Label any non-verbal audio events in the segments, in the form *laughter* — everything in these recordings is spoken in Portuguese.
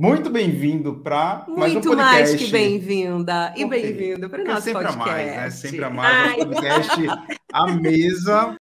Muito bem-vindo para mais um podcast. Muito mais que bem-vinda e bem-vindo para o nosso sempre podcast. Sempre a mais, né? Sempre a mais. Ai. podcast A *laughs* Mesa.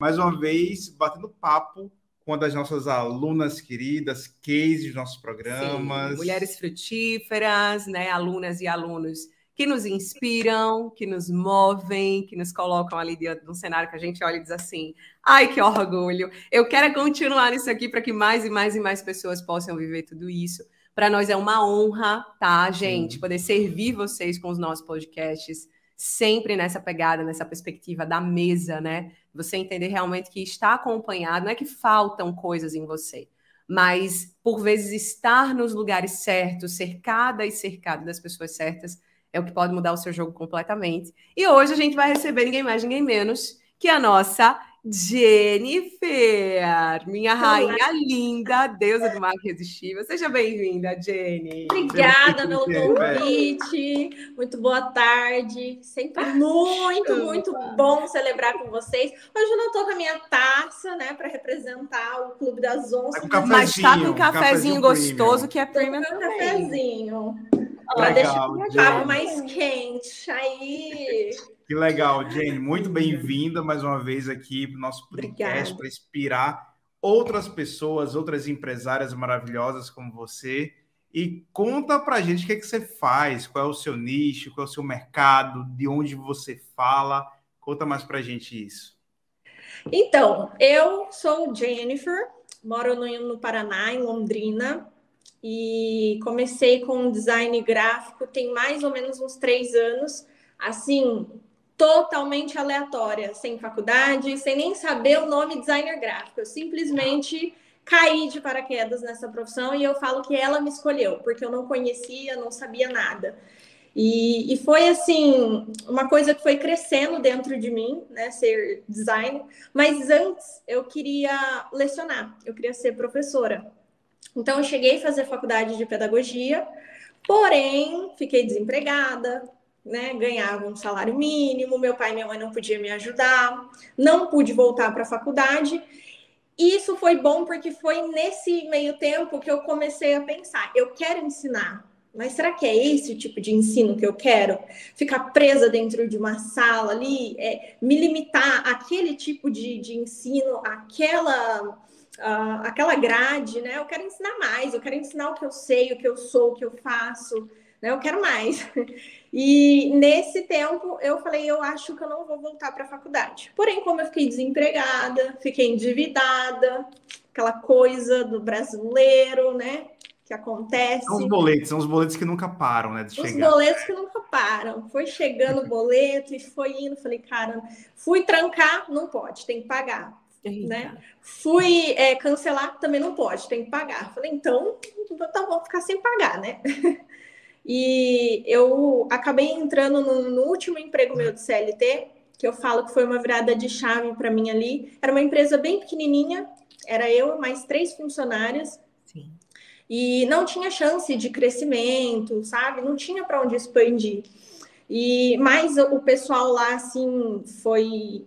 Mais uma vez, batendo papo com uma das nossas alunas queridas, case dos nossos programas. Sim, mulheres frutíferas, né? Alunas e alunos que nos inspiram, que nos movem, que nos colocam ali diante de um cenário que a gente olha e diz assim: ai, que orgulho! Eu quero continuar nisso aqui para que mais e mais e mais pessoas possam viver tudo isso. Para nós é uma honra, tá, gente, Sim. poder servir vocês com os nossos podcasts, sempre nessa pegada, nessa perspectiva da mesa, né? Você entender realmente que está acompanhado, não é que faltam coisas em você, mas por vezes estar nos lugares certos, cercada e cercado das pessoas certas, é o que pode mudar o seu jogo completamente. E hoje a gente vai receber ninguém mais, ninguém menos que a nossa Jennifer, minha rainha linda, deusa do marco irresistível. Seja bem-vinda, Jenny. Obrigada pelo convite. Muito boa tarde. Sempre muito, muito bom celebrar com vocês. Hoje eu não estou com a minha taça, né, para representar o Clube das Onças. Tá mas está com um cafezinho, cafezinho gostoso premium. que é premium também. Um cafezinho. Ó, deixa o papo mais quente. Aí. Que legal, Jane. Muito bem-vinda mais uma vez aqui para o nosso podcast para inspirar outras pessoas, outras empresárias maravilhosas como você. E conta para a gente o que, é que você faz, qual é o seu nicho, qual é o seu mercado, de onde você fala. Conta mais para a gente isso. Então, eu sou Jennifer, moro no, no Paraná, em Londrina e comecei com design gráfico tem mais ou menos uns três anos, assim, totalmente aleatória, sem faculdade, sem nem saber o nome designer gráfico. Eu simplesmente caí de paraquedas nessa profissão e eu falo que ela me escolheu, porque eu não conhecia, não sabia nada. E, e, foi assim, uma coisa que foi crescendo dentro de mim, né, ser design. Mas antes eu queria lecionar, eu queria ser professora. Então, eu cheguei a fazer faculdade de pedagogia, porém, fiquei desempregada, né? Ganhava um salário mínimo, meu pai e minha mãe não podiam me ajudar, não pude voltar para a faculdade. Isso foi bom porque foi nesse meio tempo que eu comecei a pensar: eu quero ensinar, mas será que é esse o tipo de ensino que eu quero? Ficar presa dentro de uma sala ali, é, me limitar àquele tipo de, de ensino, aquela uh, aquela grade, né? Eu quero ensinar mais, eu quero ensinar o que eu sei, o que eu sou, o que eu faço, né? Eu quero mais. *laughs* E nesse tempo eu falei, eu acho que eu não vou voltar para a faculdade. Porém, como eu fiquei desempregada, fiquei endividada, aquela coisa do brasileiro, né? Que acontece. São os boletos, são os boletos que nunca param, né? De os chegar. boletos que nunca param. Foi chegando o boleto e foi indo. Falei, cara, fui trancar, não pode, tem que pagar. Né? Fui é, cancelar, também não pode, tem que pagar. Falei, então, então vou ficar sem pagar, né? *laughs* e eu acabei entrando no, no, último emprego meu de CLT, que eu falo que foi uma virada de chave para mim ali. Era uma empresa bem pequenininha, era eu mais três funcionários. Sim. E não tinha chance de crescimento, sabe? Não tinha para onde expandir. E mas o pessoal lá assim foi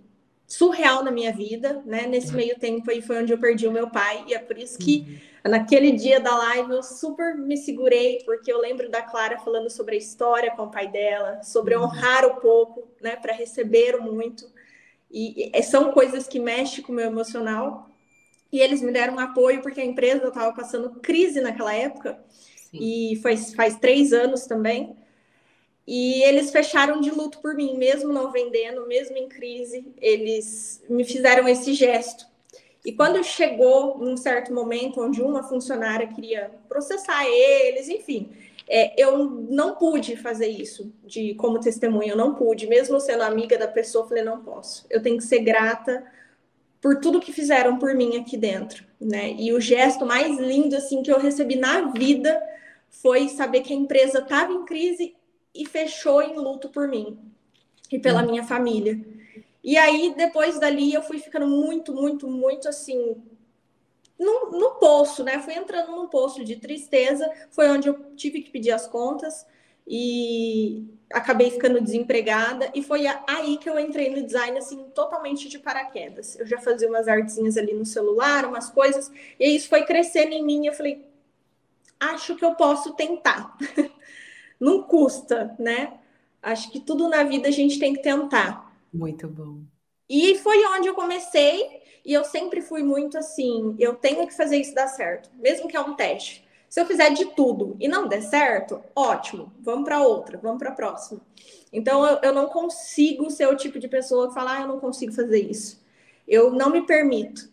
surreal na minha vida, né? Nesse meio tempo aí foi onde eu perdi o meu pai, e é por isso que uhum. naquele dia da live eu super me segurei, porque eu lembro da Clara falando sobre a história com o pai dela, sobre uhum. honrar o pouco, né, para receber o muito. E, e são coisas que mexem com o meu emocional. E eles me deram um apoio porque a empresa estava passando crise naquela época. Sim. E faz, faz três anos também. E eles fecharam de luto por mim, mesmo não vendendo, mesmo em crise, eles me fizeram esse gesto. E quando chegou num certo momento onde uma funcionária queria processar eles, enfim, é, eu não pude fazer isso de como testemunha, eu não pude, mesmo sendo amiga da pessoa, eu falei não posso. Eu tenho que ser grata por tudo que fizeram por mim aqui dentro, né? E o gesto mais lindo assim que eu recebi na vida foi saber que a empresa estava em crise e fechou em luto por mim e pela hum. minha família. E aí, depois dali, eu fui ficando muito, muito, muito assim. No, no poço, né? Fui entrando num poço de tristeza. Foi onde eu tive que pedir as contas. e acabei ficando desempregada e foi aí que eu entrei no design assim totalmente de paraquedas. Eu já fazia umas artezinhas ali no celular, umas coisas, e isso foi crescendo em mim. Eu falei, acho que eu posso tentar. *laughs* Não custa, né? Acho que tudo na vida a gente tem que tentar. Muito bom. E foi onde eu comecei, e eu sempre fui muito assim, eu tenho que fazer isso dar certo, mesmo que é um teste. Se eu fizer de tudo e não der certo, ótimo, vamos para outra, vamos para a próxima. Então eu, eu, não consigo ser o tipo de pessoa que fala, ah, eu não consigo fazer isso. Eu não me permito.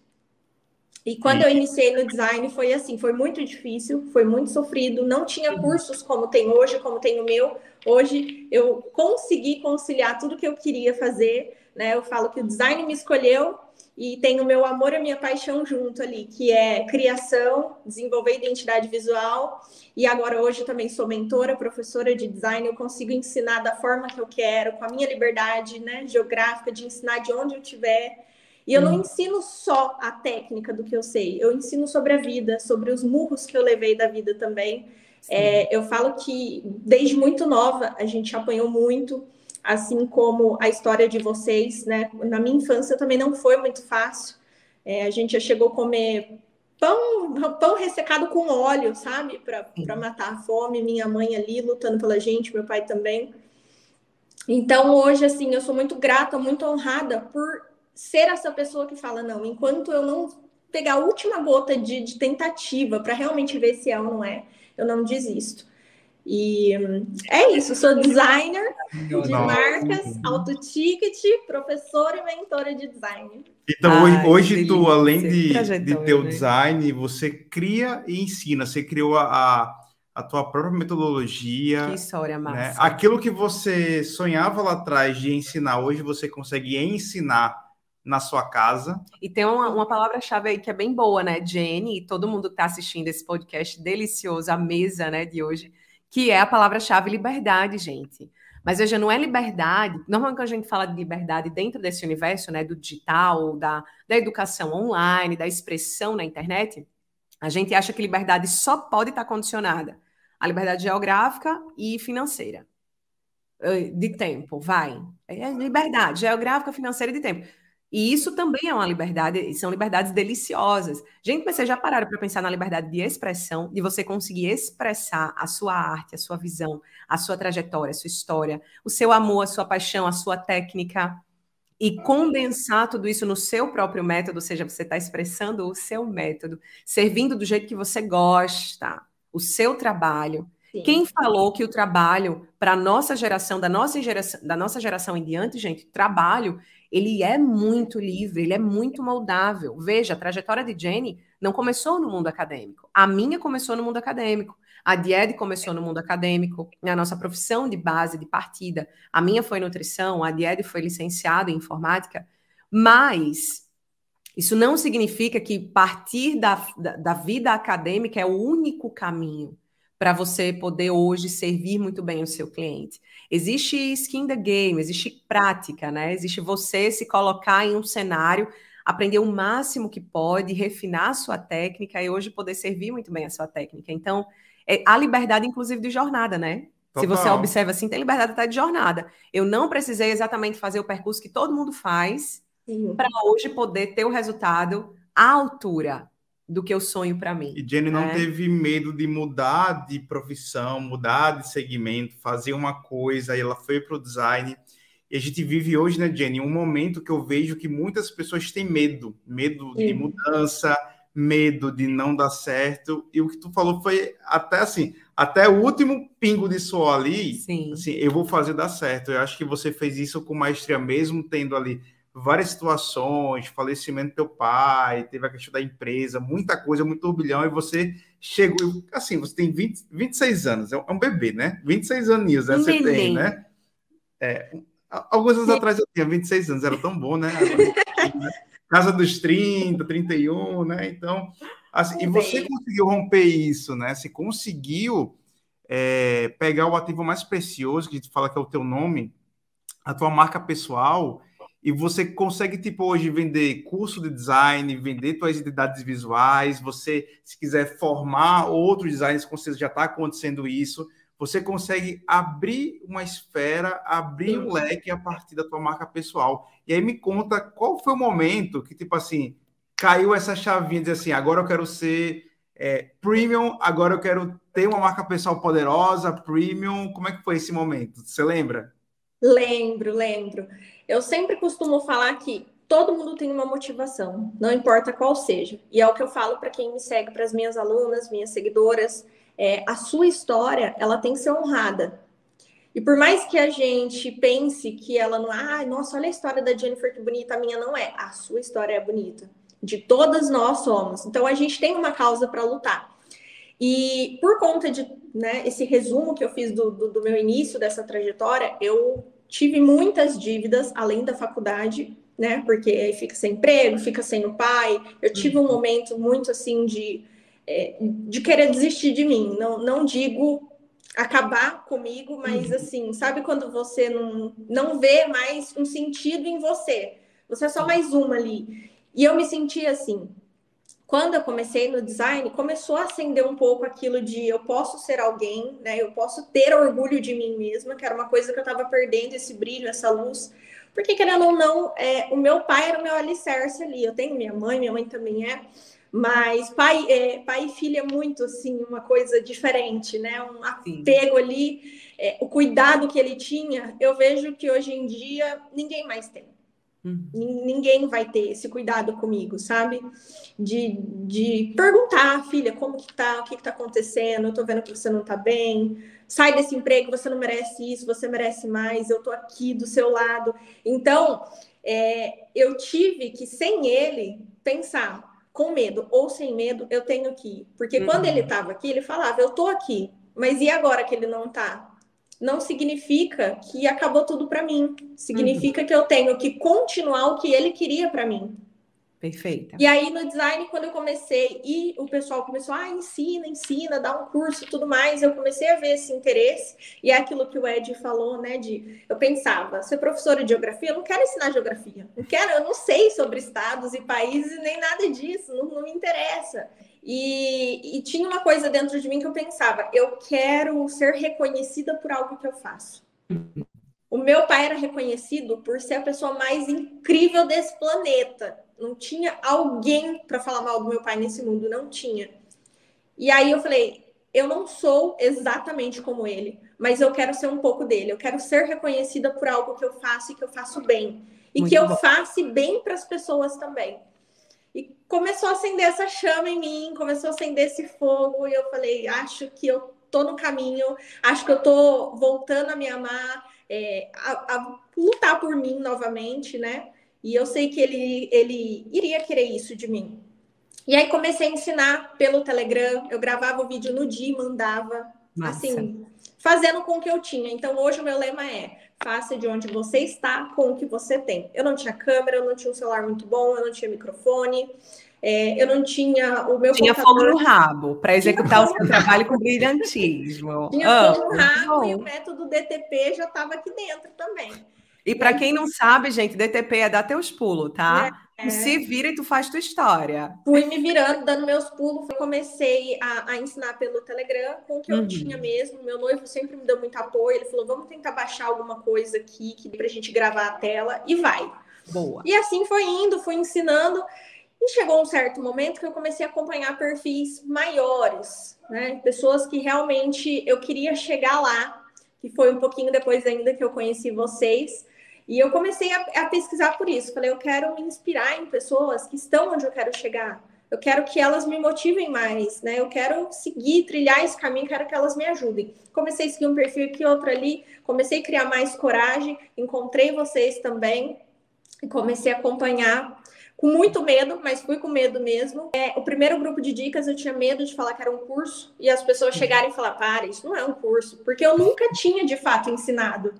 E quando eu iniciei no design foi assim, foi muito difícil, foi muito sofrido, não tinha cursos como tem hoje, como tem o meu. Hoje eu consegui conciliar tudo que eu queria fazer, né? Eu falo que o design me escolheu e tem o meu amor e a minha paixão junto ali, que é criação, desenvolver identidade visual. E agora hoje também sou mentora, professora de design, eu consigo ensinar da forma que eu quero, com a minha liberdade, né, geográfica de ensinar de onde eu estiver. E eu não ensino só a técnica do que eu sei, eu ensino sobre a vida, sobre os murros que eu levei da vida também. É, eu falo que desde muito nova a gente apanhou muito assim como a história de vocês, né? Na minha infância também não foi muito fácil. É, a gente já chegou a comer pão, pão ressecado com óleo, sabe? Para matar a fome. Minha mãe ali lutando pela gente, meu pai também. Então, hoje, assim, eu sou muito grata, muito honrada por ser essa pessoa que fala: não, enquanto eu não pegar a última gota de, de tentativa para realmente ver se é ou não é, eu não desisto. E é isso, sou designer de marcas, auto-ticket, professora e mentora de design. Então, Ai, hoje, hoje tu, além de, de ter o design, você cria e ensina. Você criou a, a tua própria metodologia. Que história né? massa. Né? Aquilo que você sonhava lá atrás de ensinar, hoje você consegue ensinar na sua casa. E tem uma, uma palavra-chave aí que é bem boa, né, Jenny? E todo mundo que está assistindo esse podcast delicioso, a mesa né, de hoje que é a palavra-chave liberdade, gente. Mas veja, não é liberdade. Normalmente, quando a gente fala de liberdade dentro desse universo, né, do digital, da, da educação online, da expressão na internet, a gente acha que liberdade só pode estar condicionada à liberdade geográfica e financeira. De tempo, vai. É liberdade geográfica, financeira e de tempo. E isso também é uma liberdade, são liberdades deliciosas. Gente, mas vocês já pararam para pensar na liberdade de expressão, de você conseguir expressar a sua arte, a sua visão, a sua trajetória, a sua história, o seu amor, a sua paixão, a sua técnica, e condensar tudo isso no seu próprio método, ou seja, você está expressando o seu método, servindo do jeito que você gosta, o seu trabalho. Sim. Quem falou que o trabalho para a nossa geração, da nossa geração, da nossa geração em diante, gente, trabalho ele é muito livre, ele é muito moldável. Veja, a trajetória de Jenny não começou no mundo acadêmico. A minha começou no mundo acadêmico. A Died começou no mundo acadêmico, a nossa profissão de base, de partida. A minha foi nutrição, a Died foi licenciada em informática. Mas isso não significa que partir da, da, da vida acadêmica é o único caminho para você poder hoje servir muito bem o seu cliente. Existe skin the game, existe prática, né? Existe você se colocar em um cenário, aprender o máximo que pode, refinar a sua técnica e hoje poder servir muito bem a sua técnica. Então, é a liberdade, inclusive, de jornada, né? Total. Se você observa assim, tem liberdade até de jornada. Eu não precisei exatamente fazer o percurso que todo mundo faz para hoje poder ter o resultado à altura do que eu sonho para mim. E Jenny não né? teve medo de mudar de profissão, mudar de segmento, fazer uma coisa, e ela foi para o design. E a gente vive hoje, né, Jenny, um momento que eu vejo que muitas pessoas têm medo, medo Sim. de mudança, medo de não dar certo. E o que tu falou foi até assim, até o último pingo de suor ali, Sim. assim, eu vou fazer dar certo. Eu acho que você fez isso com maestria mesmo tendo ali várias situações, falecimento do teu pai, teve a questão da empresa, muita coisa, muito turbilhão, e você chegou, assim, você tem 20, 26 anos, é um bebê, né? 26 aninhos, né? Você tem, né? É, alguns anos atrás eu tinha 26 anos, era tão bom, né? Casa dos 30, 31, né? Então, assim, e você conseguiu romper isso, né? Você conseguiu é, pegar o ativo mais precioso, que a gente fala que é o teu nome, a tua marca pessoal, e você consegue, tipo, hoje vender curso de design, vender suas identidades visuais, você, se quiser formar outros designers, com certeza já está acontecendo isso, você consegue abrir uma esfera, abrir um leque a partir da tua marca pessoal. E aí me conta qual foi o momento que, tipo assim, caiu essa chavinha de assim, agora eu quero ser é, premium, agora eu quero ter uma marca pessoal poderosa, premium. Como é que foi esse momento? Você lembra? Lembro, lembro. Eu sempre costumo falar que todo mundo tem uma motivação, não importa qual seja. E é o que eu falo para quem me segue, para as minhas alunas, minhas seguidoras é, a sua história ela tem que ser honrada. E por mais que a gente pense que ela não, ah, nossa, olha a história da Jennifer que bonita, a minha não é. A sua história é bonita. De todas nós somos. Então a gente tem uma causa para lutar. E por conta de né, esse resumo que eu fiz do, do, do meu início dessa trajetória, eu tive muitas dívidas além da faculdade, né? Porque aí fica sem emprego, fica sem o pai. Eu tive um uhum. momento muito assim de é, de querer desistir de mim. Não, não digo acabar comigo, mas uhum. assim, sabe quando você não, não vê mais um sentido em você? Você é só mais uma ali. E eu me senti assim. Quando eu comecei no design, começou a acender um pouco aquilo de eu posso ser alguém, né? Eu posso ter orgulho de mim mesma, que era uma coisa que eu estava perdendo esse brilho, essa luz. Porque, querendo ou não, é, o meu pai era o meu alicerce ali. Eu tenho minha mãe, minha mãe também é. Mas pai, é, pai e filha é muito assim, uma coisa diferente, né? Um apego ali, é, o cuidado que ele tinha, eu vejo que hoje em dia ninguém mais tem. Uhum. Ninguém vai ter esse cuidado comigo, sabe? De, de perguntar, filha, como que tá, o que, que tá acontecendo, eu tô vendo que você não tá bem, sai desse emprego, você não merece isso, você merece mais, eu tô aqui do seu lado. Então, é, eu tive que, sem ele, pensar com medo ou sem medo, eu tenho que ir. Porque uhum. quando ele estava aqui, ele falava, eu tô aqui, mas e agora que ele não tá? Não significa que acabou tudo para mim. Significa uhum. que eu tenho que continuar o que ele queria para mim. Perfeita. E aí no design, quando eu comecei e o pessoal começou, ah, ensina, ensina, dá um curso e tudo mais, eu comecei a ver esse interesse. E é aquilo que o Ed falou, né? De eu pensava, ser professora de geografia, eu não quero ensinar geografia. Não quero, eu não sei sobre estados e países nem nada disso, não, não me interessa. E, e tinha uma coisa dentro de mim que eu pensava, eu quero ser reconhecida por algo que eu faço. O meu pai era reconhecido por ser a pessoa mais incrível desse planeta não tinha alguém para falar mal do meu pai nesse mundo, não tinha. E aí eu falei, eu não sou exatamente como ele, mas eu quero ser um pouco dele. Eu quero ser reconhecida por algo que eu faço e que eu faço bem. E Muito que eu faça bem para as pessoas também. E começou a acender essa chama em mim, começou a acender esse fogo, e eu falei, acho que eu tô no caminho, acho que eu tô voltando a me amar, é, a, a lutar por mim novamente, né? E eu sei que ele, ele iria querer isso de mim. E aí comecei a ensinar pelo Telegram. Eu gravava o vídeo no dia e mandava, assim, fazendo com o que eu tinha. Então hoje o meu lema é: faça de onde você está com o que você tem. Eu não tinha câmera, eu não tinha um celular muito bom, eu não tinha microfone. É, eu não tinha o meu Tinha computador... fogo no rabo para executar o seu trabalho com brilhantismo. *laughs* Tinha fogo no rabo e o método DTP já estava aqui dentro também. E para quem não sabe, gente, DTP é dar teus pulos, tá? É. Tu se vira e tu faz tua história. Fui me virando, dando meus pulos. Comecei a, a ensinar pelo Telegram com o que uhum. eu tinha mesmo. Meu noivo sempre me deu muito apoio. Ele falou: vamos tentar baixar alguma coisa aqui que pra gente gravar a tela e vai. Boa. E assim foi indo, fui ensinando. E chegou um certo momento que eu comecei a acompanhar perfis maiores, né? Pessoas que realmente eu queria chegar lá, que foi um pouquinho depois ainda que eu conheci vocês. E eu comecei a, a, pesquisar por isso. Falei, eu quero me inspirar em pessoas que estão onde eu quero chegar. Eu quero que elas me motivem mais, né? Eu quero seguir, trilhar esse caminho, quero que elas me ajudem. Comecei a seguir um perfil aqui, outro ali, comecei a criar mais coragem, encontrei vocês também e comecei a acompanhar com muito medo, mas fui com medo mesmo. É, o primeiro grupo de dicas eu tinha medo de falar que era um curso e as pessoas chegarem e falar: para, isso não é um curso, porque eu nunca tinha de fato ensinado.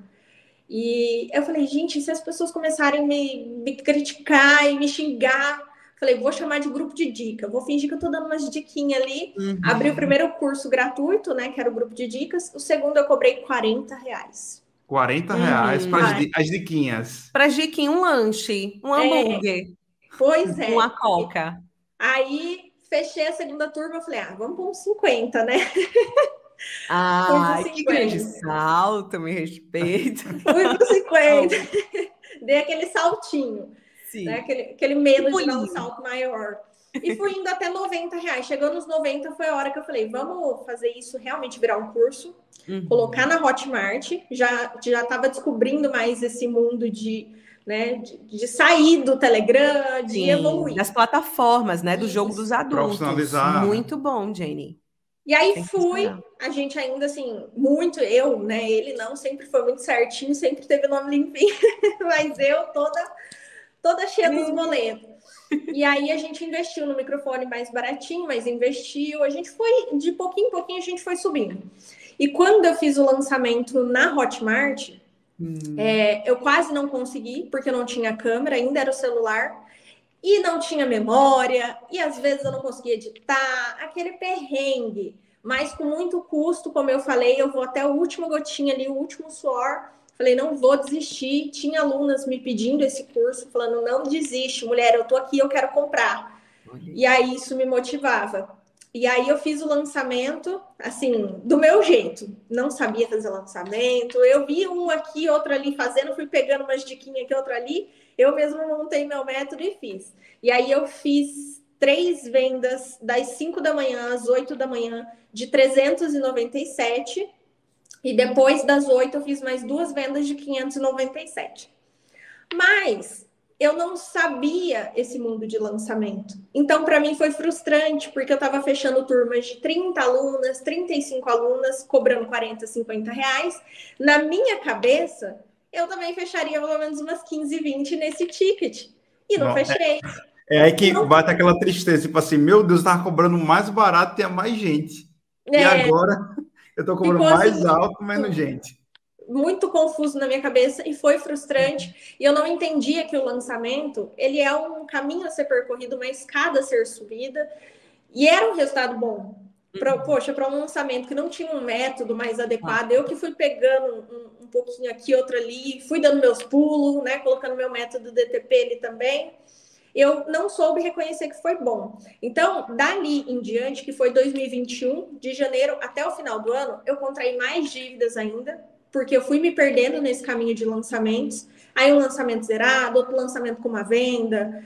E eu falei, gente, se as pessoas começarem a me, me criticar e me xingar, falei, vou chamar de grupo de dica, vou fingir que eu tô dando umas diquinhas ali. Uhum. Abri o primeiro curso gratuito, né? Que era o grupo de dicas. O segundo eu cobrei 40 reais. 40 reais uhum. para as diquinhas. Para diquinha, um lanche, um é. hambúrguer. É, pois é. Uma coca. Aí fechei a segunda turma, eu falei, ah, vamos para uns 50, né? *laughs* Ah, que grande salto, me respeito. Fui pro 50. Dei aquele saltinho. Sim. Né? Aquele, aquele medo de dar um salto maior. *laughs* E fui indo até 90 reais. Chegou nos 90, foi a hora que eu falei: vamos fazer isso realmente virar um curso, uhum. colocar na Hotmart. Já já estava descobrindo mais esse mundo de, né, de, de sair do Telegram, de Sim, evoluir. Das plataformas, né? Do isso. jogo dos adultos. Muito bom, Jenny. E aí fui, a gente ainda assim, muito, eu, né? Ele não sempre foi muito certinho, sempre teve nome limpinho, *laughs* mas eu toda, toda cheia dos boletos. E aí a gente investiu no microfone mais baratinho, mas investiu, a gente foi, de pouquinho em pouquinho, a gente foi subindo. E quando eu fiz o lançamento na Hotmart, hum. é, eu quase não consegui, porque eu não tinha câmera, ainda era o celular e não tinha memória, e às vezes eu não conseguia editar, aquele perrengue, mas com muito custo, como eu falei, eu vou até o último gotinha ali, o último suor. Falei, não vou desistir. Tinha alunas me pedindo esse curso, falando, não desiste, mulher, eu tô aqui, eu quero comprar. E aí isso me motivava. E aí eu fiz o lançamento, assim, do meu jeito. Não sabia fazer lançamento. Eu vi um aqui, outro ali fazendo, fui pegando umas diquinhas aqui, outra ali. Eu mesmo montei meu método e fiz. E aí eu fiz três vendas das 5 da manhã às 8 da manhã de 397 e depois das 8 eu fiz mais duas vendas de 597. Mas eu não sabia esse mundo de lançamento. Então, para mim foi frustrante, porque eu estava fechando turmas de 30 alunas, 35 alunas, cobrando 40, 50 reais. Na minha cabeça, eu também fecharia pelo menos umas 15, 20 nesse ticket. E não, não é fechei. É, é, aí que não... bate aquela tristeza, tipo assim, meu Deus, estava cobrando mais barato, tinha mais gente. É. E agora eu estou cobrando mais assim, alto, menos gente. Muito confuso na minha cabeça e foi frustrante. E eu não entendia que o lançamento ele é um caminho a ser percorrido, uma escada a ser subida. E era um resultado bom. Pra, uhum. Poxa, para um lançamento que não tinha um método mais adequado, eu que fui pegando um, um pouquinho aqui, outro ali, fui dando meus pulos, né? Colocando meu método DTP ali também. Eu não soube reconhecer que foi bom. Então, dali em diante, que foi 2021, de janeiro até o final do ano, eu contraí mais dívidas ainda, porque eu fui me perdendo nesse caminho de lançamentos. Aí um lançamento zerado, outro lançamento com uma venda.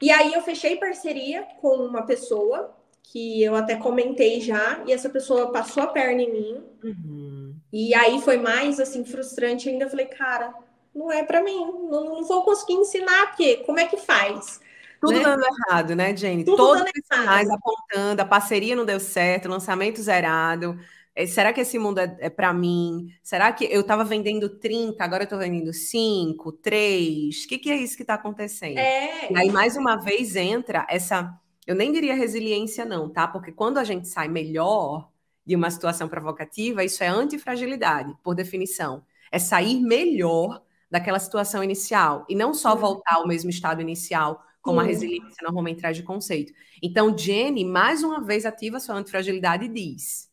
E aí eu fechei parceria com uma pessoa que eu até comentei já, e essa pessoa passou a perna em mim. Uhum. E aí foi mais assim frustrante ainda. Eu falei, cara, não é para mim, não, não, vou conseguir ensinar, porque como é que faz? Tudo né? dando errado, né, Jenny? Tudo Todos os sinais apontando, a parceria não deu certo, lançamento zerado. É, será que esse mundo é, é para mim? Será que eu estava vendendo 30, agora eu estou vendendo 5, 3? O que, que é isso que está acontecendo? É. E aí, mais uma vez, entra essa. Eu nem diria resiliência, não, tá? Porque quando a gente sai melhor de uma situação provocativa, isso é antifragilidade, por definição. É sair melhor daquela situação inicial e não só voltar ao mesmo estado inicial, como a resiliência normalmente traz de conceito. Então, Jenny, mais uma vez, ativa sua antifragilidade e diz: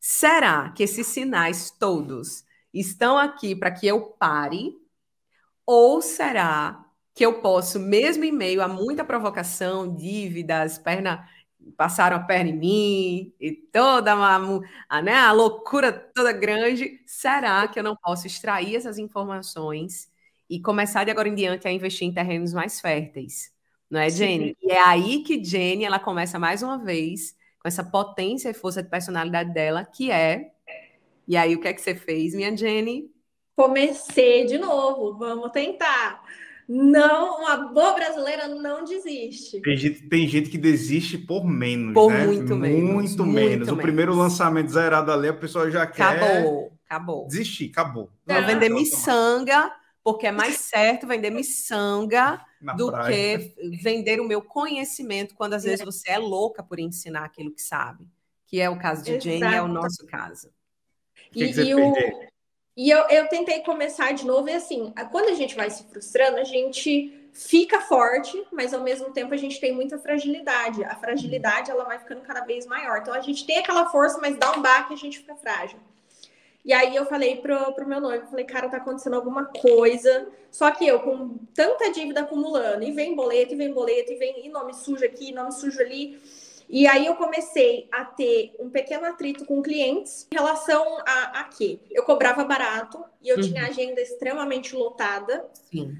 será que esses sinais todos estão aqui para que eu pare? Ou será que eu posso, mesmo em meio a muita provocação, dívidas, perna passaram a perna em mim e toda uma, a, né, a loucura toda grande. Será que eu não posso extrair essas informações e começar de agora em diante a investir em terrenos mais férteis? Não é, Jenny? Sim. E é aí que Jenny ela começa mais uma vez com essa potência e força de personalidade dela, que é. E aí, o que é que você fez, minha Jenny? Comecei de novo, vamos tentar. Não, uma boa brasileira não desiste. Tem gente, tem gente que desiste por menos, por né? Muito, menos. Muito menos. Muito o primeiro lançamento zerado ali, a pessoa já quer. Acabou, acabou. Desistir, acabou. Vou vender miçanga, porque é mais certo vender miçanga do praia. que vender o meu conhecimento, quando às vezes você é louca por ensinar aquilo que sabe. Que é o caso de Exato. Jane, é o nosso caso. Que e, que e o, e eu, eu tentei começar de novo, e assim, quando a gente vai se frustrando, a gente fica forte, mas ao mesmo tempo a gente tem muita fragilidade. A fragilidade ela vai ficando cada vez maior. Então a gente tem aquela força, mas dá um baque e a gente fica frágil. E aí eu falei pro, pro meu noivo, falei, cara, tá acontecendo alguma coisa. Só que eu, com tanta dívida acumulando, e vem boleto, e vem boleto, e vem e nome sujo aqui, nome sujo ali. E aí eu comecei a ter um pequeno atrito com clientes em relação a, a quê? Eu cobrava barato e eu uhum. tinha agenda extremamente lotada. Sim.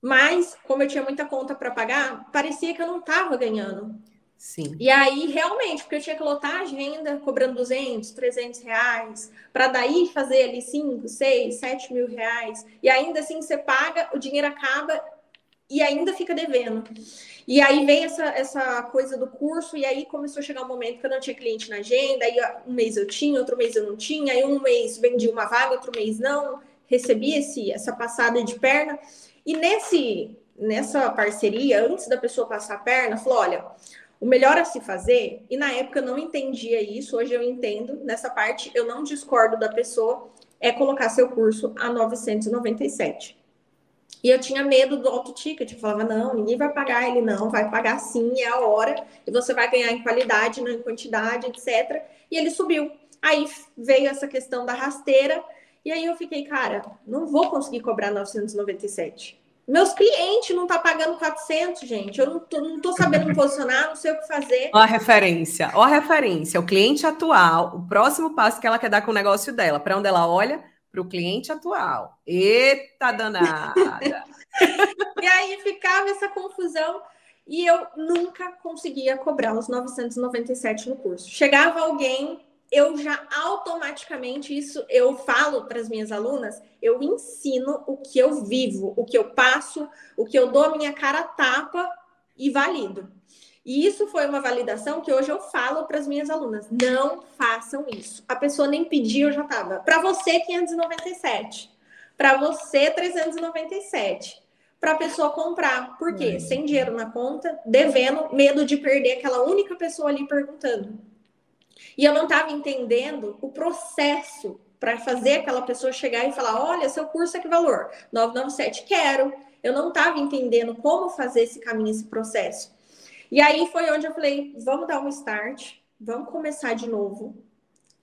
Mas, como eu tinha muita conta para pagar, parecia que eu não estava ganhando. Sim. E aí, realmente, porque eu tinha que lotar a agenda cobrando 200, 300 reais, para daí fazer ali 5, 6, 7 mil reais. E ainda assim você paga, o dinheiro acaba e ainda fica devendo. E aí vem essa, essa coisa do curso, e aí começou a chegar um momento que eu não tinha cliente na agenda, aí um mês eu tinha, outro mês eu não tinha, aí um mês vendi uma vaga, outro mês não, recebi esse, essa passada de perna. E nesse nessa parceria, antes da pessoa passar a perna, falou: olha, o melhor a se fazer, e na época eu não entendia isso, hoje eu entendo, nessa parte eu não discordo da pessoa, é colocar seu curso a 997. E eu tinha medo do auto ticket, eu falava, não, ninguém vai pagar, ele não, vai pagar sim, é a hora, e você vai ganhar em qualidade, não em quantidade, etc. E ele subiu. Aí veio essa questão da rasteira, e aí eu fiquei, cara, não vou conseguir cobrar 997. Meus clientes não tá pagando 400, gente. Eu não tô, não tô sabendo me posicionar, não sei o que fazer. Ó a referência, ó a referência. O cliente atual, o próximo passo que ela quer dar com o negócio dela. Para onde ela olha? Para o cliente atual. Eita danada! *laughs* e aí ficava essa confusão e eu nunca conseguia cobrar os 997 no curso. Chegava alguém eu já automaticamente isso eu falo para as minhas alunas, eu ensino o que eu vivo, o que eu passo, o que eu dou minha cara tapa e valido. E isso foi uma validação que hoje eu falo para as minhas alunas: não façam isso. A pessoa nem pediu, eu já estava. Para você, 597. Para você, 397. Para a pessoa comprar. Por quê? Sem dinheiro na conta, devendo, medo de perder aquela única pessoa ali perguntando. E eu não estava entendendo o processo para fazer aquela pessoa chegar e falar: olha, seu curso é que valor? 997, quero. Eu não estava entendendo como fazer esse caminho, esse processo. E aí foi onde eu falei: vamos dar um start, vamos começar de novo.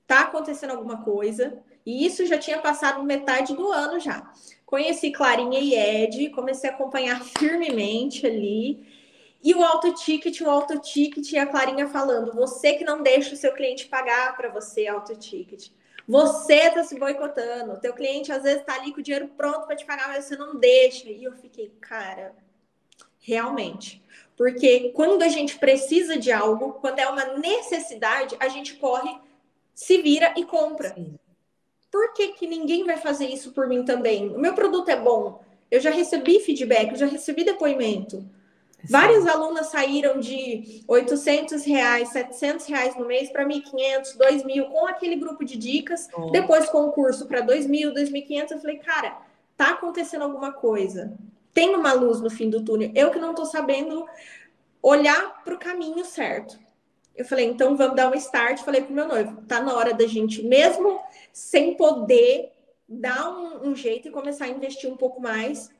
Tá acontecendo alguma coisa. E isso já tinha passado metade do ano já. Conheci Clarinha e Ed, comecei a acompanhar *laughs* firmemente ali. E o auto ticket, o auto ticket e a Clarinha falando: você que não deixa o seu cliente pagar para você auto ticket. Você está se boicotando. Teu cliente às vezes está ali com o dinheiro pronto para te pagar, mas você não deixa. E eu fiquei, cara, realmente. Porque quando a gente precisa de algo, quando é uma necessidade, a gente corre, se vira e compra. Sim. Por que, que ninguém vai fazer isso por mim também? O meu produto é bom. Eu já recebi feedback, eu já recebi depoimento. Várias alunas saíram de 800 reais, 700 reais no mês para 1.500, 2.000 com aquele grupo de dicas. Oh. Depois com o curso para 2.000, 2.500. Eu falei, cara, tá acontecendo alguma coisa. Tem uma luz no fim do túnel. Eu que não estou sabendo olhar para o caminho certo. Eu falei, então vamos dar um start. Falei para o meu noivo, tá na hora da gente, mesmo sem poder, dar um, um jeito e começar a investir um pouco mais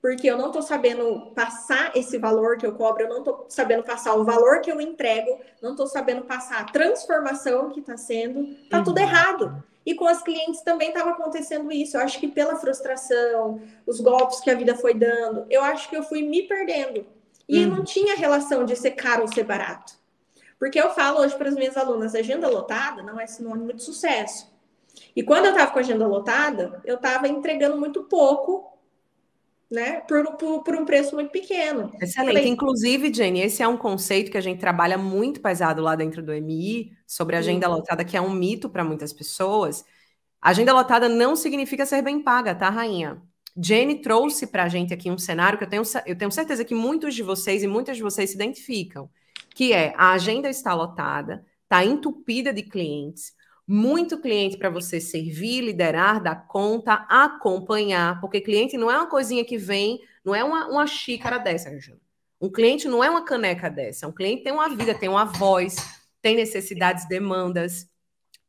porque eu não estou sabendo passar esse valor que eu cobro, eu não estou sabendo passar o valor que eu entrego, não estou sabendo passar a transformação que está sendo, tá uhum. tudo errado. E com as clientes também estava acontecendo isso. Eu acho que pela frustração, os golpes que a vida foi dando, eu acho que eu fui me perdendo. E uhum. não tinha relação de ser caro ou ser barato. Porque eu falo hoje para as minhas alunas, agenda lotada não é sinônimo de sucesso. E quando eu estava com a agenda lotada, eu estava entregando muito pouco né, por, por, por, um preço muito pequeno. Excelente. Falei... Inclusive, Jenny, esse é um conceito que a gente trabalha muito pesado lá dentro do MI, sobre agenda uhum. lotada, que é um mito para muitas pessoas. Agenda lotada não significa ser bem paga, tá, rainha? Jenny trouxe para a gente aqui um cenário que eu tenho, eu tenho certeza que muitos de vocês e muitas de vocês se identificam, que é a agenda está lotada, está entupida de clientes, muito cliente para você servir, liderar, dar conta, acompanhar, porque cliente não é uma coisinha que vem, não é uma, uma xícara dessa, Angela. Um cliente não é uma caneca dessa. Um cliente tem uma vida, tem uma voz, tem necessidades, demandas.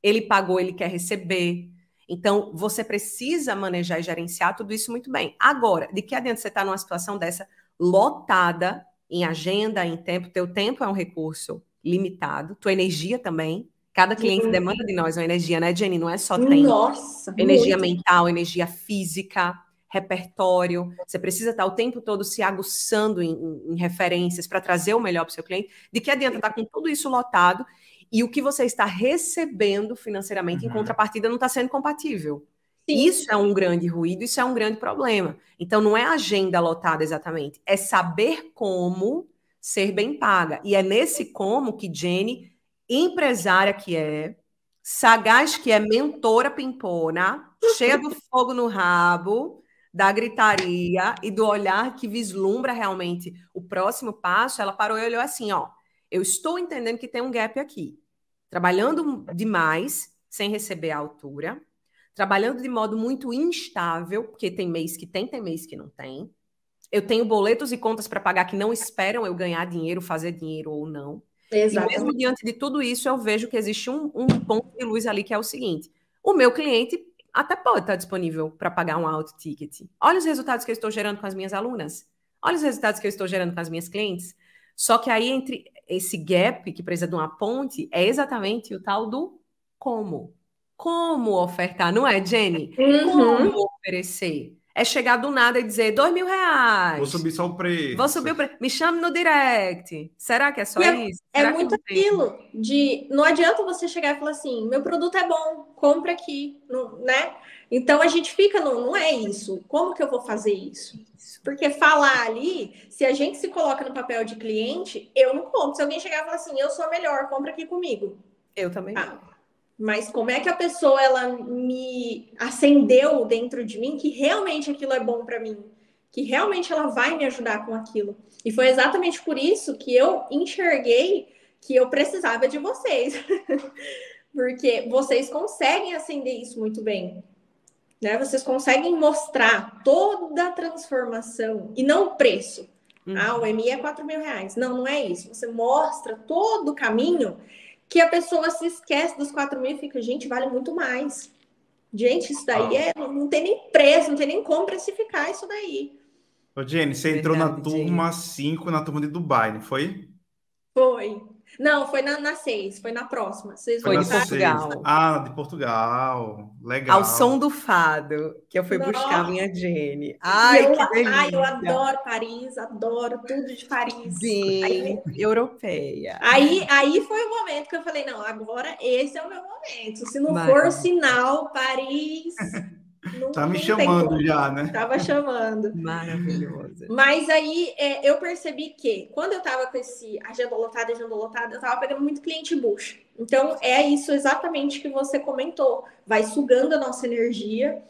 Ele pagou, ele quer receber. Então, você precisa manejar e gerenciar tudo isso muito bem. Agora, de que adianta você estar tá numa situação dessa lotada em agenda, em tempo? Teu tempo é um recurso limitado, tua energia também. Cada cliente uhum. demanda de nós uma energia, né, Jenny? Não é só tempo. Nossa, energia muito. mental, energia física, repertório, você precisa estar o tempo todo se aguçando em, em, em referências para trazer o melhor para o seu cliente. De que adianta estar com tudo isso lotado e o que você está recebendo financeiramente uhum. em contrapartida não está sendo compatível? Sim. Isso é um grande ruído, isso é um grande problema. Então, não é agenda lotada exatamente, é saber como ser bem paga. E é nesse como que Jenny, empresária que é, sagaz que é, mentora pimpona, cheia do *laughs* fogo no rabo, da gritaria e do olhar que vislumbra realmente o próximo passo, ela parou e olhou assim, ó, eu estou entendendo que tem um gap aqui. Trabalhando demais, sem receber a altura, trabalhando de modo muito instável, porque tem mês que tem, tem mês que não tem. Eu tenho boletos e contas para pagar que não esperam eu ganhar dinheiro, fazer dinheiro ou não. Exatamente. E mesmo diante de tudo isso, eu vejo que existe um, um ponto de luz ali que é o seguinte: o meu cliente até pode estar disponível para pagar um alto ticket. Olha os resultados que eu estou gerando com as minhas alunas. Olha os resultados que eu estou gerando com as minhas clientes. Só que aí, entre esse gap que precisa de uma ponte, é exatamente o tal do como. Como ofertar, não é, Jenny? Uhum. Como oferecer? É chegar do nada e dizer dois mil reais. Vou subir só o preço. Vou subir o preço. Me chame no direct. Será que é só é, isso? é muito aquilo de não adianta você chegar e falar assim, meu produto é bom, compra aqui, né? Então a gente fica no, não é isso. Como que eu vou fazer isso? Porque falar ali, se a gente se coloca no papel de cliente, eu não compro. Se alguém chegar e falar assim, eu sou melhor, compra aqui comigo. Eu também. Ah, mas como é que a pessoa ela me acendeu dentro de mim que realmente aquilo é bom para mim, que realmente ela vai me ajudar com aquilo. E foi exatamente por isso que eu enxerguei que eu precisava de vocês. *laughs* Porque vocês conseguem acender isso muito bem. Né? Vocês conseguem mostrar toda a transformação e não o preço. Uhum. Ah, o MI é 4 mil reais. Não, não é isso. Você mostra todo o caminho que a pessoa se esquece dos 4 mil e fica, gente, vale muito mais. Gente, isso daí é, não tem nem preço, não tem nem como precificar isso daí. Ô, Jenny, você entrou Verdade, na turma 5, na turma de Dubai, não foi? Foi. Não, foi na, na seis, foi na próxima. Vocês foi de Portugal. Seis. Ah, de Portugal. Legal. Ao som do fado, que eu fui Nossa. buscar a minha Jenny. Ai, eu, que delícia. Ai, eu adoro Paris, adoro tudo de Paris. Bem aí, europeia. Aí, aí foi o momento que eu falei, não, agora esse é o meu momento. Se não for o sinal, Paris... Não, tá me chamando já, né? Tava chamando. Maravilhoso. Mas aí é, eu percebi que quando eu tava com esse agenda lotada, agenda lotada, eu tava pegando muito cliente bucho. Então é isso exatamente que você comentou. Vai sugando a nossa energia.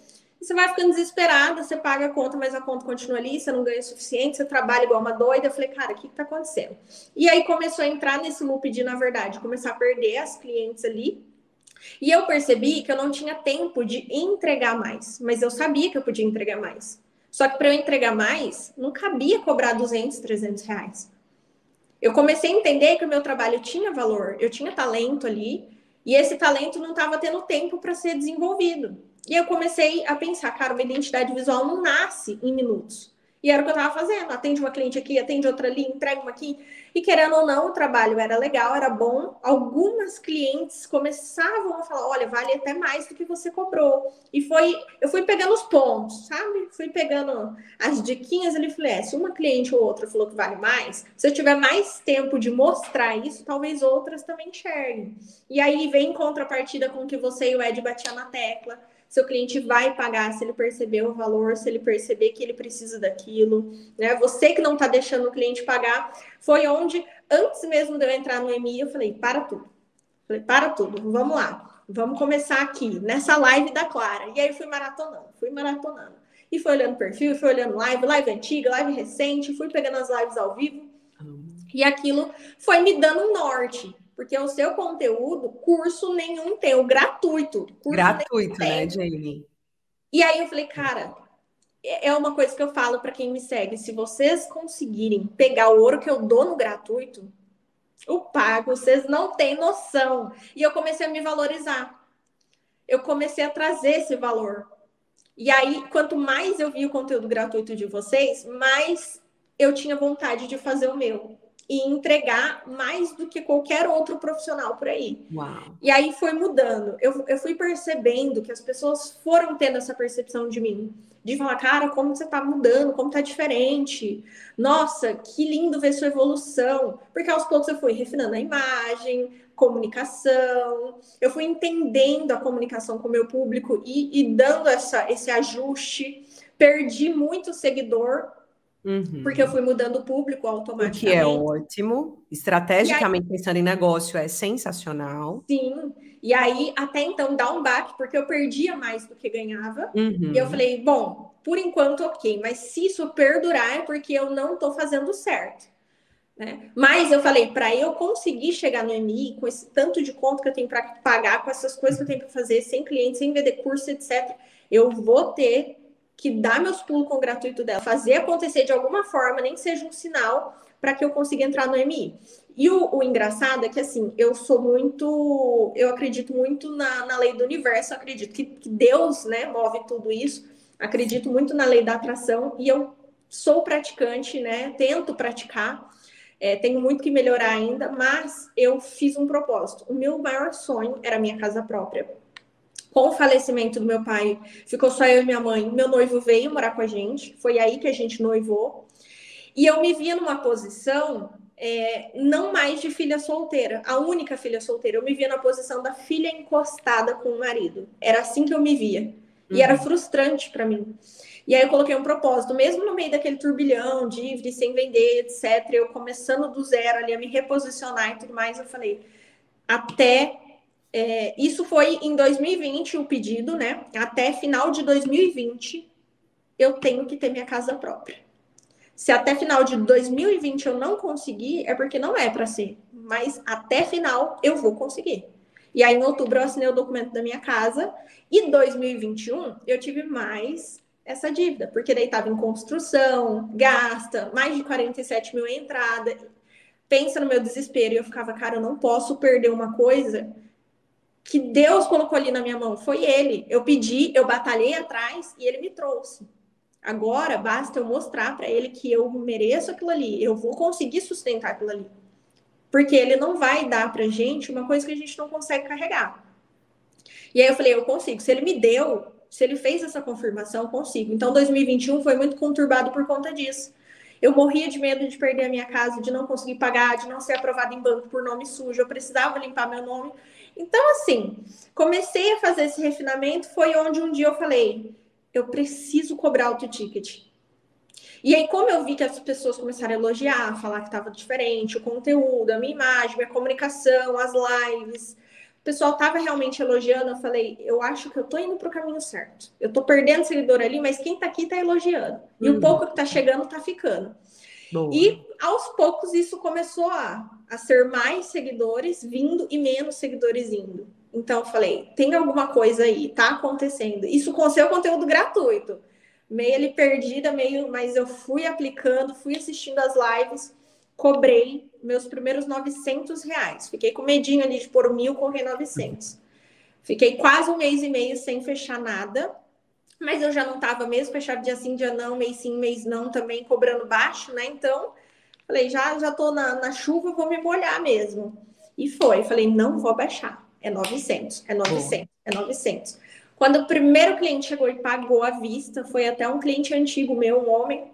Você vai ficando desesperada, você paga a conta, mas a conta continua ali, você não ganha o suficiente, você trabalha igual uma doida. Eu falei, cara, o que, que tá acontecendo? E aí começou a entrar nesse loop de, na verdade, começar a perder as clientes ali e eu percebi que eu não tinha tempo de entregar mais, mas eu sabia que eu podia entregar mais. Só que para eu entregar mais, não cabia cobrar 200, 300 reais. Eu comecei a entender que o meu trabalho tinha valor, eu tinha talento ali, e esse talento não estava tendo tempo para ser desenvolvido. E eu comecei a pensar, cara, uma identidade visual não nasce em minutos. E era o que eu estava fazendo. Atende uma cliente aqui, atende outra ali, entrega uma aqui. E querendo ou não, o trabalho era legal, era bom. Algumas clientes começavam a falar: olha, vale até mais do que você cobrou. E foi, eu fui pegando os pontos, sabe? Fui pegando as diquinhas ali. Falei: é, se uma cliente ou outra falou que vale mais, se eu tiver mais tempo de mostrar isso, talvez outras também enxerguem. E aí vem em contrapartida com que você e o Ed batiam na tecla seu cliente vai pagar se ele perceber o valor, se ele perceber que ele precisa daquilo, né? Você que não está deixando o cliente pagar, foi onde, antes mesmo de eu entrar no EMI, eu falei, para tudo. Falei, para tudo, vamos lá. Vamos começar aqui, nessa live da Clara. E aí fui maratonando, fui maratonando. E fui olhando perfil, fui olhando live, live antiga, live recente, fui pegando as lives ao vivo. E aquilo foi me dando um norte. Porque o seu conteúdo, curso nenhum tem, o gratuito. gratuito, né, Jamie? E aí eu falei, cara, é, é uma coisa que eu falo para quem me segue: se vocês conseguirem pegar o ouro que eu dou no gratuito, o pago, vocês não têm noção. E eu comecei a me valorizar. Eu comecei a trazer esse valor. E aí, quanto mais eu vi o conteúdo gratuito de vocês, mais eu tinha vontade de fazer o meu e entregar mais do que qualquer outro profissional por aí. Uau. E aí foi mudando. Eu, eu fui percebendo que as pessoas foram tendo essa percepção de mim. de falar, cara, como você tá mudando, como tá diferente. Nossa, que lindo ver sua evolução. Porque aos poucos eu fui refinando a imagem, comunicação, eu fui entendendo a comunicação com o meu público e, e dando essa, esse ajuste. Perdi muito seguidor Uhum. Porque eu fui mudando o público automaticamente. O que é ótimo. Estrategicamente aí, pensando em negócio é sensacional. Sim. E aí, até então, dá um baque, porque eu perdia mais do que ganhava. Uhum. E eu falei, bom, por enquanto, ok, mas se isso perdurar é porque eu não estou fazendo certo. Né? Mas eu falei, para eu conseguir chegar no MI, com esse tanto de conta que eu tenho para pagar, com essas coisas que eu tenho para fazer, sem cliente, sem vender curso, etc., eu vou ter que dar meus pulos com o gratuito dela, fazer acontecer de alguma forma, nem que seja um sinal, para que eu consiga entrar no MI. E o, o, engraçado é que, assim, eu sou muito. Eu acredito muito na, na lei do universo, acredito que, que Deus, né, move tudo isso. Acredito muito na lei da atração e eu sou praticante, né? Tento praticar. É, tenho muito que melhorar ainda, mas eu fiz um propósito. O meu maior sonho era minha casa própria com o falecimento do meu pai, ficou só eu e minha mãe. Meu noivo veio morar com a gente, foi aí que a gente noivou. E eu me via numa posição é, não mais de filha solteira, a única filha solteira. Eu me via na posição da filha encostada com o marido. Era assim que eu me via. E uhum. era frustrante para mim. E aí eu coloquei um propósito, mesmo no meio daquele turbilhão, dívida, sem vender, etc. Eu começando do zero ali a me reposicionar e tudo mais, eu falei, até é, isso foi em 2020 o pedido, né? Até final de 2020 eu tenho que ter minha casa própria. Se até final de 2020 eu não conseguir, é porque não é para ser. Mas até final eu vou conseguir. E aí, em outubro, eu assinei o documento da minha casa. E 2021 eu tive mais essa dívida, porque daí estava em construção, gasta, mais de 47 mil entrada. Pensa no meu desespero. E eu ficava, cara, eu não posso perder uma coisa que Deus colocou ali na minha mão. Foi Ele. Eu pedi, eu batalhei atrás e Ele me trouxe. Agora basta eu mostrar para Ele que eu mereço aquilo ali. Eu vou conseguir sustentar aquilo ali. Porque Ele não vai dar para gente uma coisa que a gente não consegue carregar. E aí eu falei, eu consigo. Se Ele me deu, se Ele fez essa confirmação, eu consigo. Então 2021 foi muito conturbado por conta disso. Eu morria de medo de perder a minha casa, de não conseguir pagar, de não ser aprovada em banco por nome sujo. Eu precisava limpar meu nome. Então, assim, comecei a fazer esse refinamento. Foi onde um dia eu falei: eu preciso cobrar auto ticket. E aí, como eu vi que as pessoas começaram a elogiar, falar que estava diferente, o conteúdo, a minha imagem, minha comunicação, as lives, o pessoal estava realmente elogiando, eu falei, eu acho que eu estou indo para o caminho certo. Eu estou perdendo seguidor ali, mas quem está aqui está elogiando. E o uhum. pouco que está chegando está ficando. Boa. E aos poucos isso começou a, a ser mais seguidores vindo e menos seguidores indo. Então eu falei, tem alguma coisa aí, tá acontecendo. Isso com seu conteúdo gratuito. Meio ali perdida, meio, mas eu fui aplicando, fui assistindo as lives, cobrei meus primeiros 900 reais. Fiquei com medinho ali de pôr mil, correr 900. Fiquei quase um mês e meio sem fechar nada mas eu já não estava mesmo fechado dia sim, dia não, mês sim, mês não, também cobrando baixo, né? Então, falei, já já tô na, na chuva, vou me molhar mesmo. E foi, falei, não vou baixar. É 900, é 900, é 900. Quando o primeiro cliente chegou e pagou à vista, foi até um cliente antigo meu, um homem,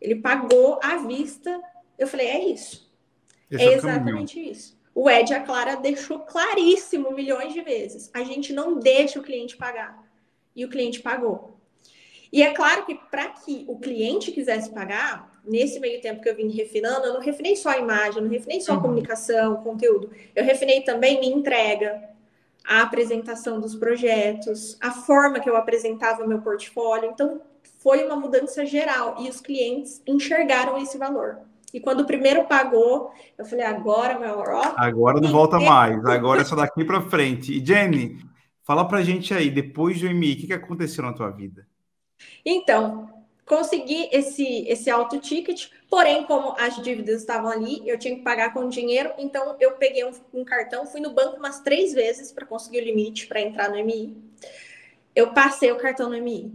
ele pagou à vista. Eu falei, é isso. Esse é exatamente caminho. isso. O Ed e a Clara deixou claríssimo milhões de vezes. A gente não deixa o cliente pagar e o cliente pagou. E é claro que para que o cliente quisesse pagar, nesse meio tempo que eu vim refinando, eu não refinei só a imagem, eu não refinei só a uhum. comunicação, conteúdo. Eu refinei também minha entrega, a apresentação dos projetos, a forma que eu apresentava meu portfólio. Então, foi uma mudança geral e os clientes enxergaram esse valor. E quando o primeiro pagou, eu falei, agora, meu ó. Agora não volta mais, *laughs* agora é só daqui para frente. E Jenny, Fala pra gente aí, depois do MI, o que, que aconteceu na tua vida? Então, consegui esse, esse auto ticket, porém, como as dívidas estavam ali, eu tinha que pagar com dinheiro, então eu peguei um, um cartão, fui no banco umas três vezes para conseguir o limite para entrar no MI. Eu passei o cartão no MI.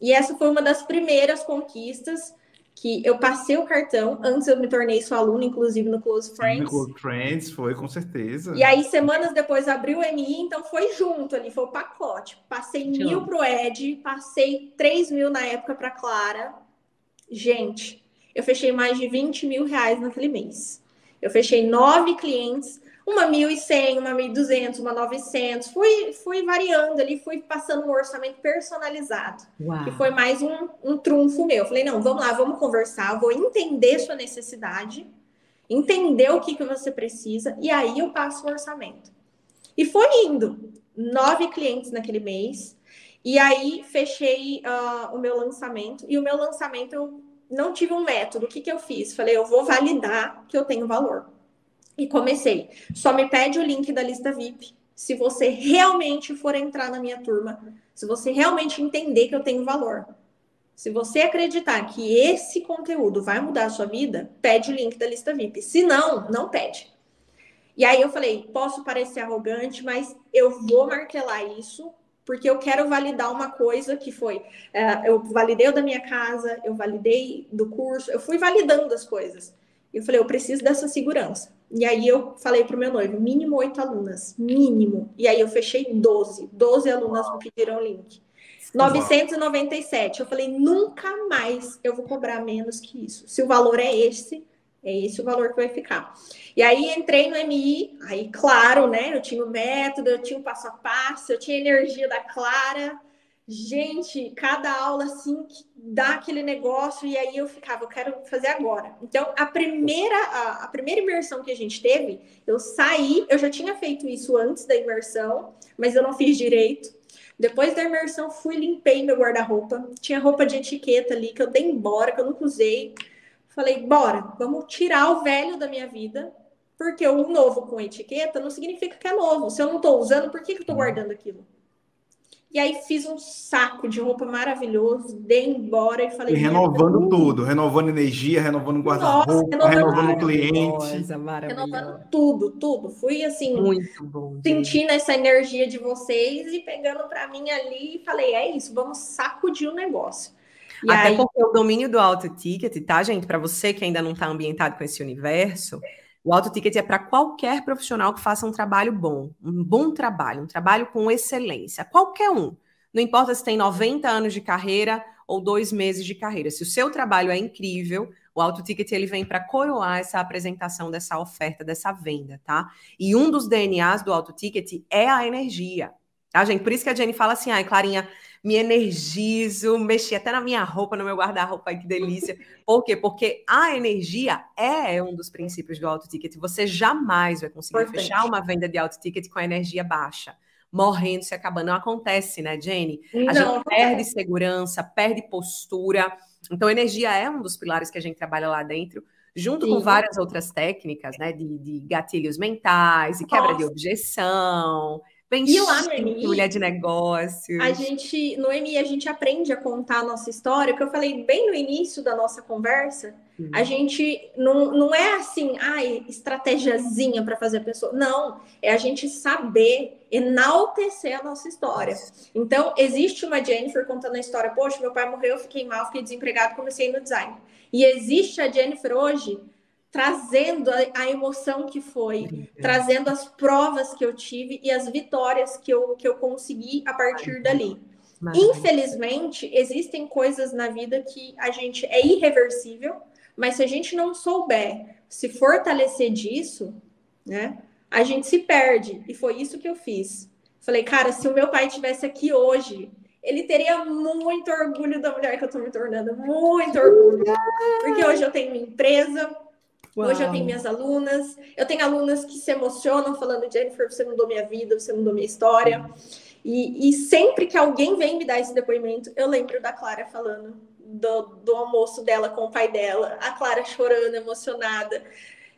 E essa foi uma das primeiras conquistas que eu passei o cartão, antes eu me tornei sua aluna, inclusive no Close Friends. No Close Friends, foi, com certeza. E aí, semanas depois, abriu o MI, então foi junto ali, foi o pacote. Passei Tchau. mil pro Ed, passei 3 mil na época para Clara. Gente, eu fechei mais de 20 mil reais naquele mês. Eu fechei nove clientes, uma 1.100, uma 1.200, uma 900. Fui, fui variando ali, fui passando um orçamento personalizado. Uau. Que foi mais um, um trunfo meu. Falei, não, vamos lá, vamos conversar, vou entender sua necessidade, entender o que, que você precisa, e aí eu passo o orçamento. E foi indo. Nove clientes naquele mês. E aí fechei uh, o meu lançamento. E o meu lançamento eu não tive um método. O que, que eu fiz? Falei, eu vou validar que eu tenho valor. E comecei. Só me pede o link da lista VIP se você realmente for entrar na minha turma, se você realmente entender que eu tenho valor. Se você acreditar que esse conteúdo vai mudar a sua vida, pede o link da lista VIP. Se não, não pede. E aí eu falei, posso parecer arrogante, mas eu vou martelar isso porque eu quero validar uma coisa que foi, uh, eu validei o da minha casa, eu validei do curso, eu fui validando as coisas. Eu falei, eu preciso dessa segurança. E aí eu falei para o meu noivo, mínimo oito alunas, mínimo. E aí eu fechei 12. 12 alunas me pediram link. 997. Eu falei, nunca mais eu vou cobrar menos que isso. Se o valor é esse, é esse o valor que vai ficar. E aí entrei no MI, aí claro, né? Eu tinha o método, eu tinha o passo a passo, eu tinha a energia da Clara. Gente, cada aula assim dá aquele negócio e aí eu ficava, eu quero fazer agora. Então, a primeira a, a, primeira imersão que a gente teve, eu saí, eu já tinha feito isso antes da imersão, mas eu não fiz direito. Depois da imersão, fui limpei meu guarda-roupa. Tinha roupa de etiqueta ali que eu dei embora, que eu nunca usei. Falei, bora, vamos tirar o velho da minha vida, porque o novo com etiqueta não significa que é novo. Se eu não estou usando, por que, que eu estou guardando aquilo? E aí fiz um saco de roupa maravilhoso, dei embora e falei. E renovando tudo, renovando energia, renovando guarda-roupa, renovando, renovando cliente. Renovando tudo, tudo. Fui assim, Muito bom, sentindo essa energia de vocês e pegando para mim ali e falei: é isso, vamos sacudir o negócio. E Até aí... porque o domínio do auto ticket, tá, gente? Para você que ainda não está ambientado com esse universo, o auto ticket é para qualquer profissional que faça um trabalho bom, um bom trabalho, um trabalho com excelência, qualquer um. Não importa se tem 90 anos de carreira ou dois meses de carreira. Se o seu trabalho é incrível, o auto ticket ele vem para coroar essa apresentação dessa oferta, dessa venda, tá? E um dos DNAs do auto ticket é a energia. Tá, gente? Por isso que a Jenny fala assim, ai, Clarinha, me energizo, mexi até na minha roupa, no meu guarda-roupa, que delícia. Por quê? Porque a energia é um dos princípios do auto ticket. Você jamais vai conseguir Perfeito. fechar uma venda de auto ticket com a energia baixa morrendo, se acabando. Não acontece, né, Jenny? A não, gente perde é. segurança, perde postura. Então, energia é um dos pilares que a gente trabalha lá dentro, junto Sim. com várias outras técnicas, né, de, de gatilhos mentais e quebra Nossa. de objeção, Bem e lá no MI, mulher de negócios. A gente, no MI, a gente aprende a contar a nossa história, que eu falei bem no início da nossa conversa. Uhum. A gente não, não é assim, ai, estratégiazinha para fazer a pessoa. Não, é a gente saber enaltecer a nossa história. Então, existe uma Jennifer contando a história, poxa, meu pai morreu, fiquei mal, fiquei desempregado, comecei no design. E existe a Jennifer hoje trazendo a, emoção que foi, é. trazendo as provas que eu tive e as vitórias que eu, que eu consegui a partir dali. Infelizmente, existem coisas na vida que a gente é irreversível, mas se a gente não souber se fortalecer disso, né, a gente se perde. E foi isso que eu fiz. Falei, cara, se o meu pai tivesse aqui hoje, ele teria muito orgulho da mulher que eu estou me tornando, muito orgulho. Porque hoje eu tenho uma empresa, Uau. Hoje eu tenho minhas alunas, eu tenho alunas que se emocionam falando, Jennifer, você mudou minha vida, você mudou minha história. E, e sempre que alguém vem me dar esse depoimento, eu lembro da Clara falando do, do almoço dela com o pai dela, a Clara chorando, emocionada.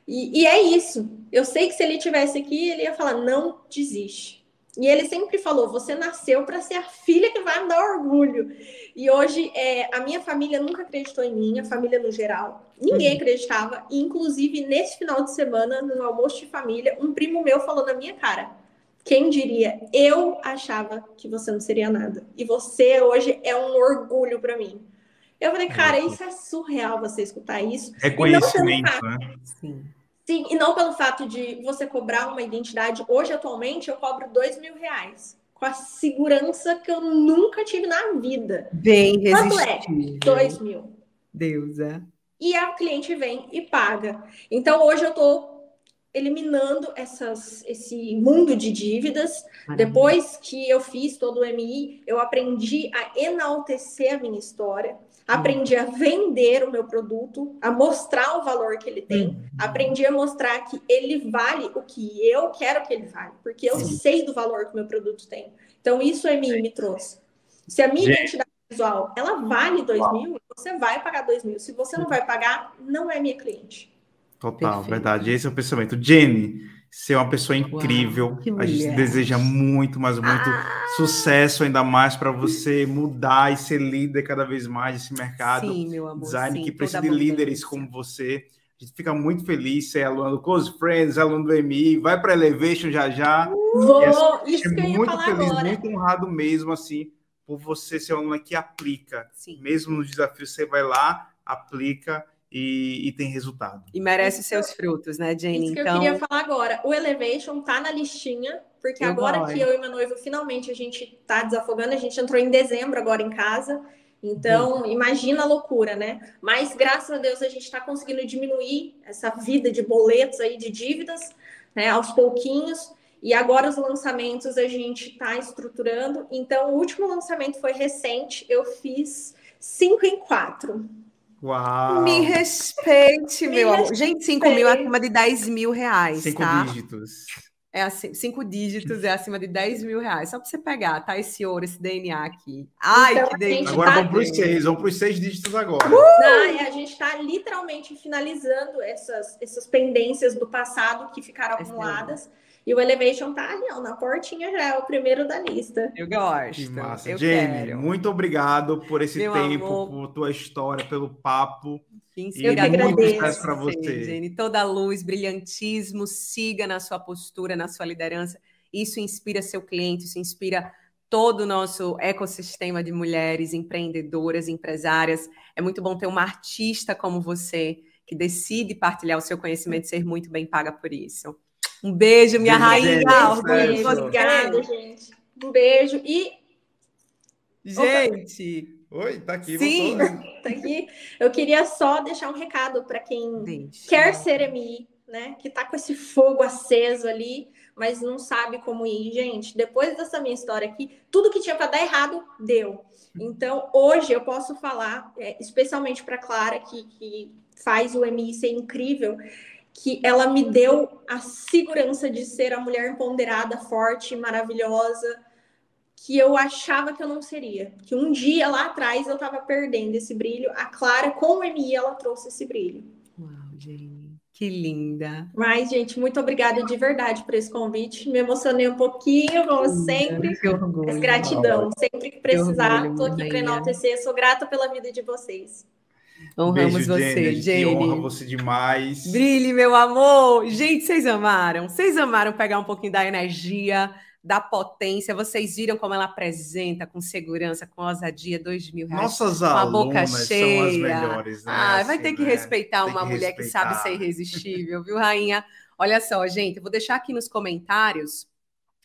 E, e é isso. Eu sei que se ele tivesse aqui, ele ia falar: não desiste. E ele sempre falou: você nasceu para ser a filha que vai me dar orgulho. E hoje, é, a minha família nunca acreditou em mim, a família no geral. Ninguém uhum. acreditava. E, inclusive, nesse final de semana, no almoço de família, um primo meu falou na minha cara: quem diria, eu achava que você não seria nada. E você hoje é um orgulho para mim. Eu falei, cara, isso é surreal você escutar isso. Reconhecimento, né? Sim. Sim, e não pelo fato de você cobrar uma identidade. Hoje, atualmente, eu cobro dois mil reais. Com a segurança que eu nunca tive na vida. Bem Quanto é? Dois mil. Deus, é. E a cliente vem e paga. Então, hoje eu estou eliminando essas, esse mundo de dívidas. Maravilha. Depois que eu fiz todo o MI, eu aprendi a enaltecer a minha história, aprendi a vender o meu produto, a mostrar o valor que ele tem, uhum. aprendi a mostrar que ele vale o que eu quero que ele vale, porque eu Sim. sei do valor que o meu produto tem. Então, isso o MI me trouxe. Se a minha identidade visual ela vale dois mil, você vai pagar dois mil. Se você não vai pagar, não é minha cliente. Total, Perfeito. verdade. Esse é o pensamento. Jenny, você é uma pessoa incrível. Uau, a gente deseja muito, mas muito ah! sucesso, ainda mais para você mudar e ser líder cada vez mais desse mercado. Sim, meu amor. Design sim, que precisa de líderes como você. A gente fica muito feliz ser aluno do Close Friends, aluno do MI, vai para Elevation já já. Vou, assim, isso que eu ia muito falar feliz, agora. muito honrado mesmo, assim, por você ser uma aluna que aplica. Sim. Mesmo no desafio, você vai lá, aplica e, e, tem resultado. E merece isso, seus frutos, né, Jane? Isso que então... eu queria falar agora. O Elevation tá na listinha, porque eu agora que eu e meu noivo finalmente a gente tá desafogando, a gente entrou em dezembro agora em casa. Então, uhum. imagina a loucura, né? Mas graças a Deus a gente está conseguindo diminuir essa vida de boletos aí, de dívidas, né, aos pouquinhos. E agora os lançamentos a gente está estruturando. Então, o último lançamento foi recente, eu fiz cinco em quatro. Uau! Me respeite, Me meu amor. Gente, 5 mil é acima de 10 mil reais. Cinco tá? dígitos. É assim, cinco dígitos é acima de 10 mil reais. Só para você pegar, tá? Esse ouro, esse DNA aqui. Ai, então, que delícia. Agora tá... vamos para os seis, vamos para os seis dígitos agora. Uh! Não, a gente está literalmente finalizando essas, essas pendências do passado que ficaram acumuladas. E o Elevation tá ali, ó, na portinha já, é o primeiro da lista. Eu gosto. Que massa. Eu Jamie, quero. muito obrigado por esse Meu tempo, amor. por tua história, pelo papo. Que e muito sucesso para você. Jenny. Toda luz, brilhantismo, siga na sua postura, na sua liderança. Isso inspira seu cliente, isso inspira todo o nosso ecossistema de mulheres empreendedoras, empresárias. É muito bom ter uma artista como você que decide partilhar o seu conhecimento e ser muito bem paga por isso. Um beijo, minha beijo, rainha. Orgulho Obrigada, gente. Um beijo. E. Gente. Oi, tá aqui. Sim, tá aqui. Eu queria só deixar um recado para quem Deixa. quer ser MI, né? Que tá com esse fogo aceso ali, mas não sabe como ir. Gente, depois dessa minha história aqui, tudo que tinha para dar errado, deu. Então, hoje eu posso falar, é, especialmente para Clara, que, que faz o MI ser incrível que ela me deu a segurança de ser a mulher empoderada, forte, maravilhosa, que eu achava que eu não seria. Que um dia lá atrás eu estava perdendo esse brilho. A Clara, com o MI, ela trouxe esse brilho. Uau, gente. Que linda. Mas, gente, muito obrigada de verdade por esse convite. Me emocionei um pouquinho, como sempre. Que orgulho. Mas gratidão. Sempre que precisar, estou aqui para enaltecer. Sou grata pela vida de vocês. Honramos Beijo, você, Jenny. Honra você demais. Brilhe, meu amor. Gente, vocês amaram. Vocês amaram pegar um pouquinho da energia, da potência. Vocês viram como ela apresenta com segurança, com ousadia, dois mil reais. Nossas com a boca cheia. são as melhores, né? Ah, vai ter que né? respeitar Tem uma que mulher respeitar. que sabe ser irresistível, viu, rainha? Olha só, gente, eu vou deixar aqui nos comentários,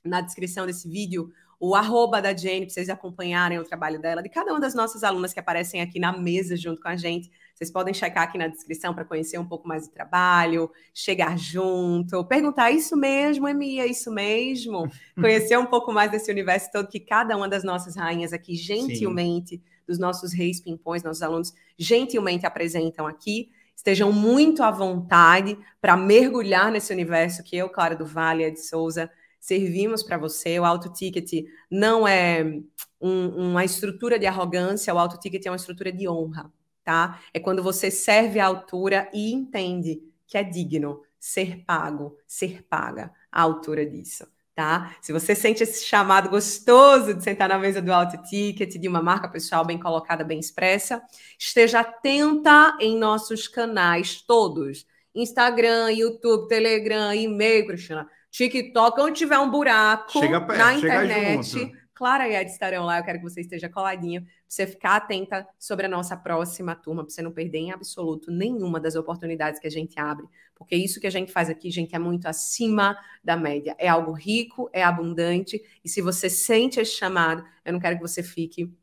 na descrição desse vídeo, o arroba da Jenny, para vocês acompanharem o trabalho dela, de cada uma das nossas alunas que aparecem aqui na mesa junto com a gente. Vocês podem checar aqui na descrição para conhecer um pouco mais do trabalho, chegar junto, perguntar isso mesmo, Emia, isso mesmo? *laughs* Conhecer um pouco mais desse universo todo que cada uma das nossas rainhas aqui, gentilmente, Sim. dos nossos reis pimpões, nossos alunos, gentilmente apresentam aqui. Estejam muito à vontade para mergulhar nesse universo que eu, Clara do Vale, Ed Souza, servimos para você. O auto ticket não é um, uma estrutura de arrogância, o auto ticket é uma estrutura de honra, tá? É quando você serve à altura e entende que é digno ser pago, ser paga à altura disso. Tá? Se você sente esse chamado gostoso de sentar na mesa do auto ticket, de uma marca pessoal bem colocada, bem expressa, esteja atenta em nossos canais todos: Instagram, YouTube, Telegram, e-mail, Cristina TikTok, onde tiver um buraco chega perto, na internet, Clara e Ed estarão lá. Eu quero que você esteja coladinho, para você ficar atenta sobre a nossa próxima turma, para você não perder em absoluto nenhuma das oportunidades que a gente abre. Porque isso que a gente faz aqui, gente, é muito acima da média. É algo rico, é abundante. E se você sente esse chamado, eu não quero que você fique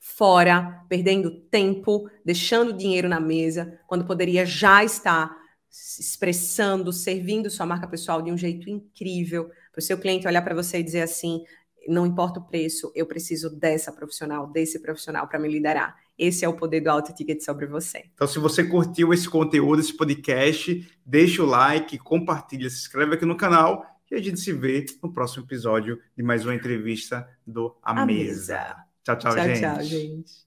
fora, perdendo tempo, deixando dinheiro na mesa, quando poderia já estar expressando, servindo sua marca pessoal de um jeito incrível, para o seu cliente olhar para você e dizer assim: não importa o preço, eu preciso dessa profissional, desse profissional para me liderar. Esse é o poder do auto ticket sobre você. Então, se você curtiu esse conteúdo, esse podcast, deixa o like, compartilha, se inscreve aqui no canal e a gente se vê no próximo episódio de mais uma entrevista do A, a mesa. mesa. Tchau, tchau, tchau gente. Tchau, gente.